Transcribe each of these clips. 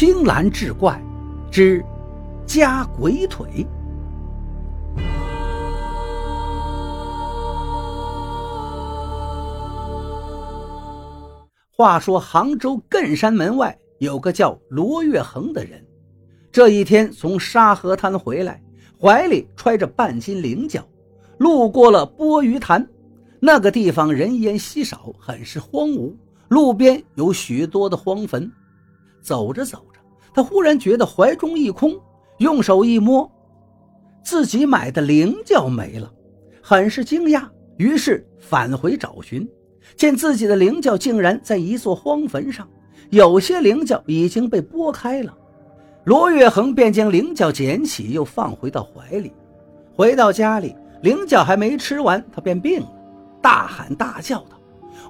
青蓝志怪之夹鬼腿。话说杭州艮山门外有个叫罗月恒的人，这一天从沙河滩回来，怀里揣着半斤菱角，路过了波鱼潭。那个地方人烟稀少，很是荒芜，路边有许多的荒坟。走着走着，他忽然觉得怀中一空，用手一摸，自己买的菱角没了，很是惊讶，于是返回找寻。见自己的菱角竟然在一座荒坟上，有些菱角已经被剥开了。罗月恒便将菱角捡起，又放回到怀里。回到家里，菱角还没吃完，他便病了，大喊大叫道：“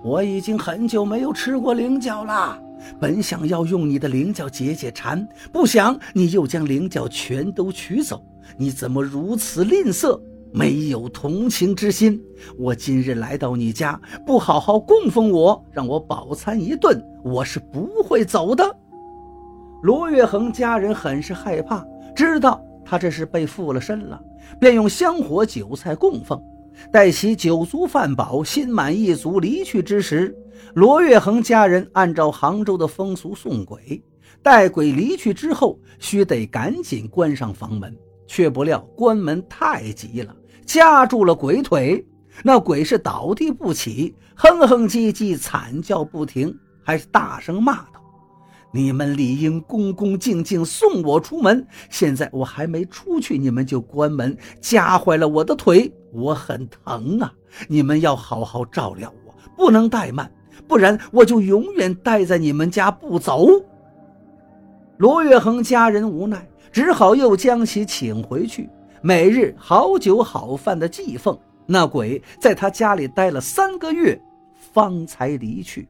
我已经很久没有吃过菱角了，本想要用你的菱角解解馋，不想你又将菱角全都取走，你怎么如此吝啬？”没有同情之心，我今日来到你家，不好好供奉我，让我饱餐一顿，我是不会走的。罗月恒家人很是害怕，知道他这是被附了身了，便用香火酒菜供奉。待其酒足饭饱、心满意足离去之时，罗月恒家人按照杭州的风俗送鬼，待鬼离去之后，须得赶紧关上房门。却不料关门太急了，夹住了鬼腿。那鬼是倒地不起，哼哼唧唧惨叫不停，还是大声骂道：“你们理应恭恭敬敬送我出门，现在我还没出去，你们就关门，夹坏了我的腿，我很疼啊！你们要好好照料我，不能怠慢，不然我就永远待在你们家不走。”罗月恒家人无奈。只好又将其请回去，每日好酒好饭的祭奉。那鬼在他家里待了三个月，方才离去。